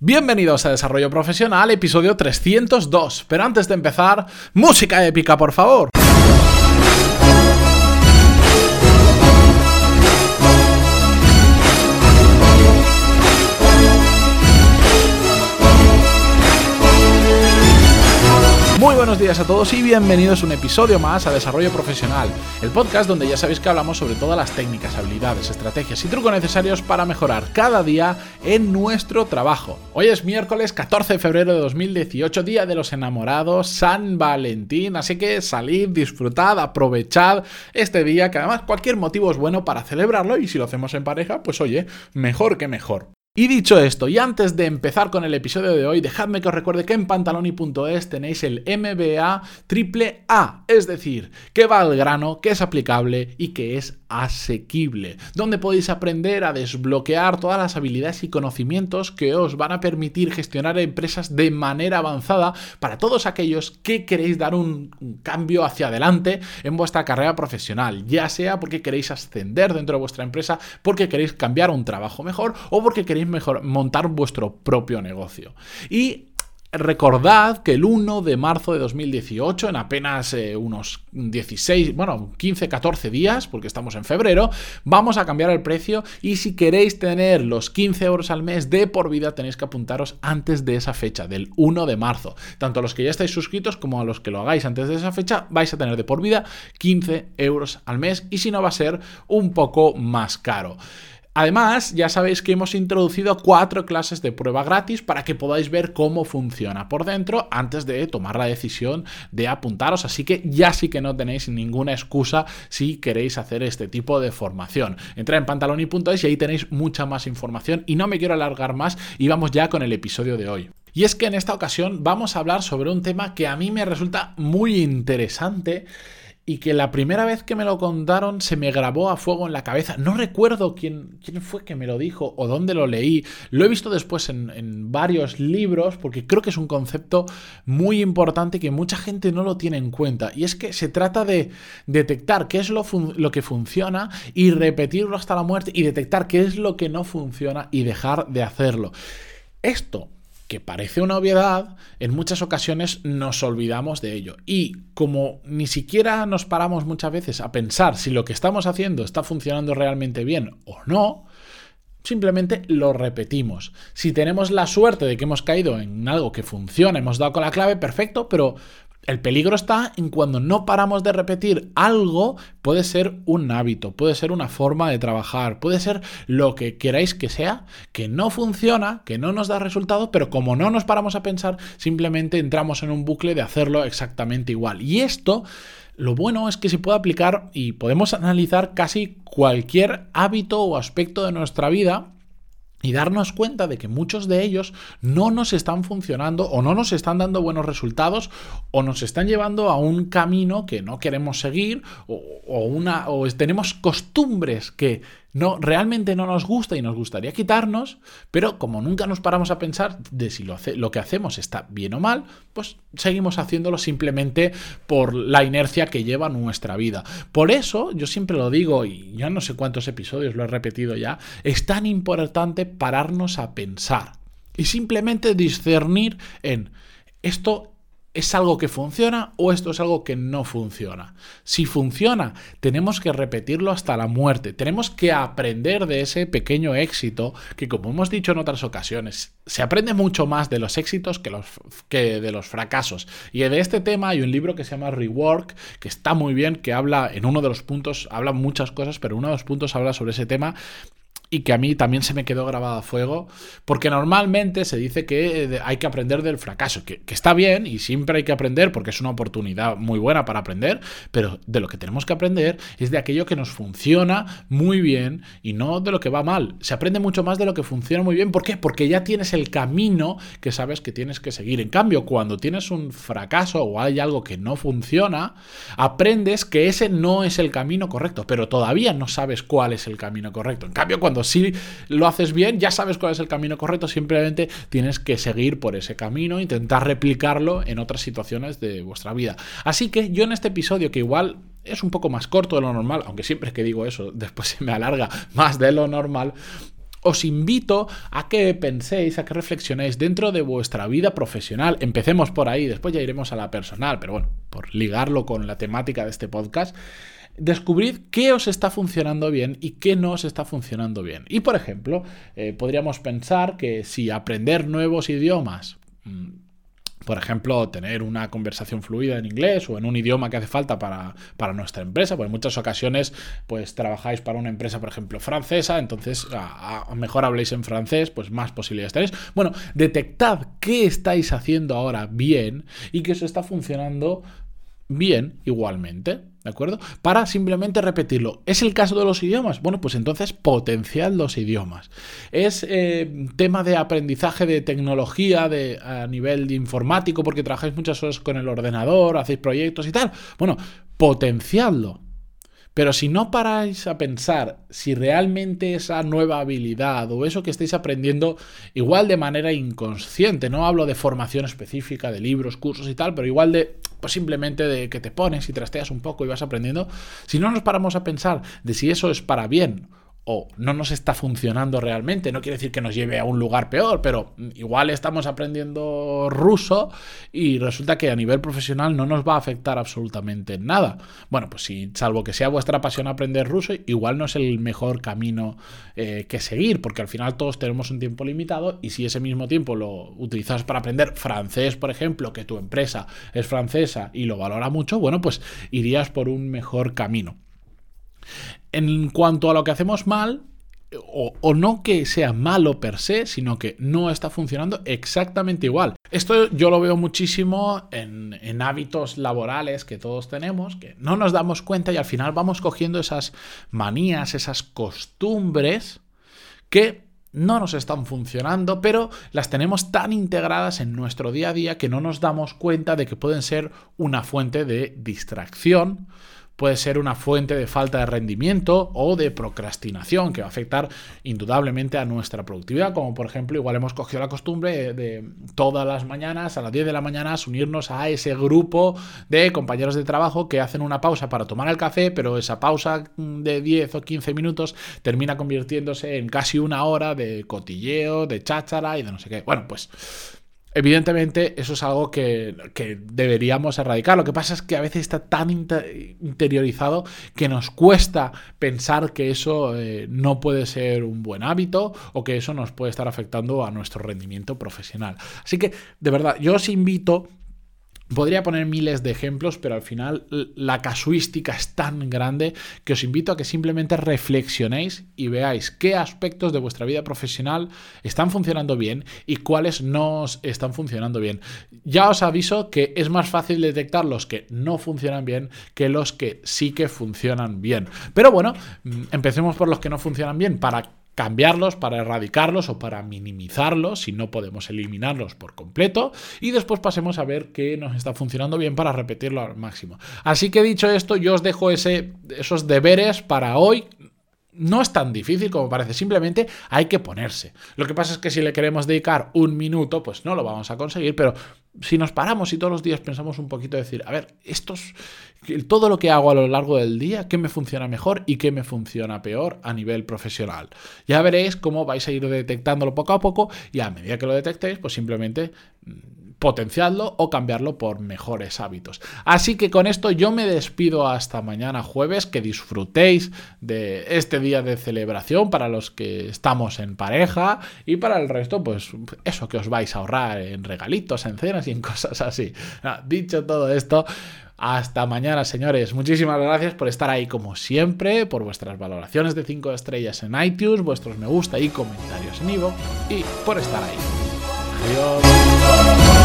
Bienvenidos a Desarrollo Profesional, episodio 302. Pero antes de empezar, música épica, por favor. Buenos días a todos y bienvenidos a un episodio más a Desarrollo Profesional, el podcast donde ya sabéis que hablamos sobre todas las técnicas, habilidades, estrategias y trucos necesarios para mejorar cada día en nuestro trabajo. Hoy es miércoles 14 de febrero de 2018, Día de los Enamorados, San Valentín, así que salid, disfrutad, aprovechad este día, que además cualquier motivo es bueno para celebrarlo y si lo hacemos en pareja, pues oye, mejor que mejor. Y dicho esto, y antes de empezar con el episodio de hoy, dejadme que os recuerde que en pantaloni.es tenéis el MBA triple A, es decir, que va al grano, que es aplicable y que es asequible, donde podéis aprender a desbloquear todas las habilidades y conocimientos que os van a permitir gestionar empresas de manera avanzada para todos aquellos que queréis dar un, cambio hacia adelante en vuestra carrera profesional, ya sea porque queréis ascender dentro de vuestra empresa, porque queréis cambiar un trabajo mejor o porque queréis mejor, montar vuestro propio negocio. Y Recordad que el 1 de marzo de 2018, en apenas eh, unos 16, bueno, 15, 14 días, porque estamos en febrero, vamos a cambiar el precio y si queréis tener los 15 euros al mes de por vida tenéis que apuntaros antes de esa fecha, del 1 de marzo. Tanto a los que ya estáis suscritos como a los que lo hagáis antes de esa fecha, vais a tener de por vida 15 euros al mes y si no va a ser un poco más caro. Además, ya sabéis que hemos introducido cuatro clases de prueba gratis para que podáis ver cómo funciona por dentro antes de tomar la decisión de apuntaros. Así que ya sí que no tenéis ninguna excusa si queréis hacer este tipo de formación. Entrad en pantaloni.es y ahí tenéis mucha más información. Y no me quiero alargar más y vamos ya con el episodio de hoy. Y es que en esta ocasión vamos a hablar sobre un tema que a mí me resulta muy interesante y que la primera vez que me lo contaron se me grabó a fuego en la cabeza. No recuerdo quién, quién fue que me lo dijo o dónde lo leí. Lo he visto después en, varios libros porque creo que es un concepto muy importante que mucha gente no lo tiene en cuenta. Y es que se trata de detectar qué es lo, lo que funciona y repetirlo hasta la muerte y detectar qué es lo que no funciona y dejar de hacerlo. Esto que parece una obviedad, en muchas ocasiones nos olvidamos de ello. Y como ni siquiera nos paramos muchas veces a pensar si lo que estamos haciendo está funcionando realmente bien o no, simplemente lo repetimos. Si tenemos la suerte de que hemos caído en algo que funciona, hemos dado con la clave, perfecto, pero el peligro está en cuando no paramos de repetir algo, puede ser un hábito, puede ser una forma de trabajar, puede ser lo que queráis que sea, que no funciona, que no nos da resultado, pero como no nos paramos a pensar, simplemente entramos en un bucle de hacerlo exactamente igual. Y esto, lo bueno es que se puede aplicar y podemos analizar casi cualquier hábito o aspecto de nuestra vida y darnos cuenta de que muchos de ellos no nos están funcionando o no nos están dando buenos resultados o nos están llevando a un camino que no queremos seguir o, una, o tenemos costumbres que no, realmente no nos gusta y nos gustaría quitarnos, pero como nunca nos paramos a pensar de si lo, lo que hacemos está bien o mal, pues seguimos haciéndolo simplemente por la inercia que lleva nuestra vida. Por eso, yo siempre lo digo, y ya no sé cuántos episodios lo he repetido ya, es tan importante pararnos a pensar y simplemente discernir en esto ¿Es algo que funciona o esto es algo que no funciona? Si funciona, tenemos que repetirlo hasta la muerte. Tenemos que aprender de ese pequeño éxito que, como hemos dicho en otras ocasiones, se aprende mucho más de los éxitos que, los, que de los fracasos. Y de este tema hay un libro que se llama Rework, que está muy bien, que habla en uno de los puntos, habla muchas cosas, pero uno de los puntos habla sobre ese tema y que a mí también se me quedó grabado a fuego, porque normalmente se dice que eh, hay que aprender del fracaso, que, está bien y siempre hay que aprender porque es una oportunidad muy buena para aprender, pero de lo que tenemos que aprender es de aquello que nos funciona muy bien y no de lo que va mal. Se aprende mucho más de lo que funciona muy bien. ¿Por qué? Porque ya tienes el camino que sabes que tienes que seguir. En cambio, cuando tienes un fracaso o hay algo que no funciona, aprendes que ese no es el camino correcto, pero todavía no sabes cuál es el camino correcto. En cambio, cuando si lo haces bien, ya sabes cuál es el camino correcto, simplemente tienes que seguir por ese camino, intentar replicarlo en otras situaciones de vuestra vida. Así que yo en este episodio, que igual es un poco más corto de lo normal, aunque siempre que digo eso, después se me alarga más de lo normal, os invito a que penséis, a que reflexionéis dentro de vuestra vida profesional. Empecemos por ahí, después ya iremos a la personal, pero bueno, por ligarlo con la temática de este podcast. Descubrid qué os está funcionando bien y qué no os está funcionando bien. Y por ejemplo, eh, podríamos pensar que si aprender nuevos idiomas mm, por ejemplo, tener una conversación fluida en inglés o en un idioma que hace falta para, nuestra empresa, pues en muchas ocasiones pues trabajáis para una empresa, por ejemplo, francesa, entonces mejor habléis en francés, pues más posibilidades tenéis. Bueno, detectad qué estáis haciendo ahora bien y que eso está funcionando bien igualmente. ¿De acuerdo? Para simplemente repetirlo. ¿Es el caso de los idiomas? Bueno, pues entonces potenciad los idiomas. ¿Es eh, tema de aprendizaje de tecnología de, a nivel informático porque trabajáis muchas horas con el ordenador, hacéis proyectos y tal? Bueno, potenciadlo. Pero si no paráis a pensar si realmente esa nueva habilidad o eso que estáis aprendiendo igual de manera inconsciente, no hablo de formación específica, de libros, cursos y tal, pero igual de, pues simplemente de que te pones y trasteas un poco y vas aprendiendo, si no nos paramos a pensar de si eso es para bien o no nos está funcionando realmente. No quiere decir que nos lleve a un lugar peor, pero igual estamos aprendiendo ruso y resulta que a nivel profesional no nos va a afectar absolutamente nada. Bueno, pues si, salvo que sea vuestra pasión aprender ruso, igual no es el mejor camino eh, que seguir, porque al final todos tenemos un tiempo limitado y si ese mismo tiempo lo utilizas para aprender francés, por ejemplo, que tu empresa es francesa y lo valora mucho, bueno, pues irías por un mejor camino. En cuanto a lo que hacemos mal, o, no que sea malo per se, sino que no está funcionando exactamente igual. Esto yo lo veo muchísimo en, hábitos laborales que todos tenemos, que no nos damos cuenta y al final vamos cogiendo esas manías, esas costumbres que no nos están funcionando, pero las tenemos tan integradas en nuestro día a día que no nos damos cuenta de que pueden ser una fuente de distracción puede ser una fuente de falta de rendimiento o de procrastinación que va a afectar indudablemente a nuestra productividad, como por ejemplo igual hemos cogido la costumbre de, todas las mañanas a las 10 de la mañana unirnos a ese grupo de compañeros de trabajo que hacen una pausa para tomar el café, pero esa pausa de 10 o 15 minutos termina convirtiéndose en casi una hora de cotilleo, de cháchara y de no sé qué. Bueno, pues Evidentemente, eso es algo que, deberíamos erradicar. Lo que pasa es que a veces está tan interiorizado que nos cuesta pensar que eso eh, no puede ser un buen hábito o que eso nos puede estar afectando a nuestro rendimiento profesional. Así que, de verdad, yo os invito Podría poner miles de ejemplos, pero al final la casuística es tan grande que os invito a que simplemente reflexionéis y veáis qué aspectos de vuestra vida profesional están funcionando bien y cuáles no están funcionando bien. Ya os aviso que es más fácil detectar los que no funcionan bien que los que sí que funcionan bien. Pero bueno, mm, empecemos por los que no funcionan bien para cambiarlos, para erradicarlos o para minimizarlos si no podemos eliminarlos por completo y después pasemos a ver qué nos está funcionando bien para repetirlo al máximo. Así que dicho esto, yo os dejo ese, esos deberes para hoy. No es tan difícil como parece, simplemente hay que ponerse. Lo que pasa es que si le queremos dedicar un minuto, pues no lo vamos a conseguir, pero si nos paramos y todos los días pensamos un poquito, decir, a ver, estos, todo lo que hago a lo largo del día, qué me funciona mejor y qué me funciona peor a nivel profesional. Ya veréis cómo vais a ir detectándolo poco a poco y a medida que lo detectéis, pues simplemente mm, potenciarlo o cambiarlo por mejores hábitos. Así que con esto yo me despido hasta mañana jueves, que disfrutéis de este día de celebración para los que estamos en pareja y para el resto, pues eso que os vais a ahorrar en regalitos, en cenas y en cosas así. dicho todo esto, hasta mañana, señores. Muchísimas gracias por estar ahí como siempre, por vuestras valoraciones de 5 estrellas en iTunes, vuestros me gusta y comentarios en Ivo y por estar ahí. Adiós.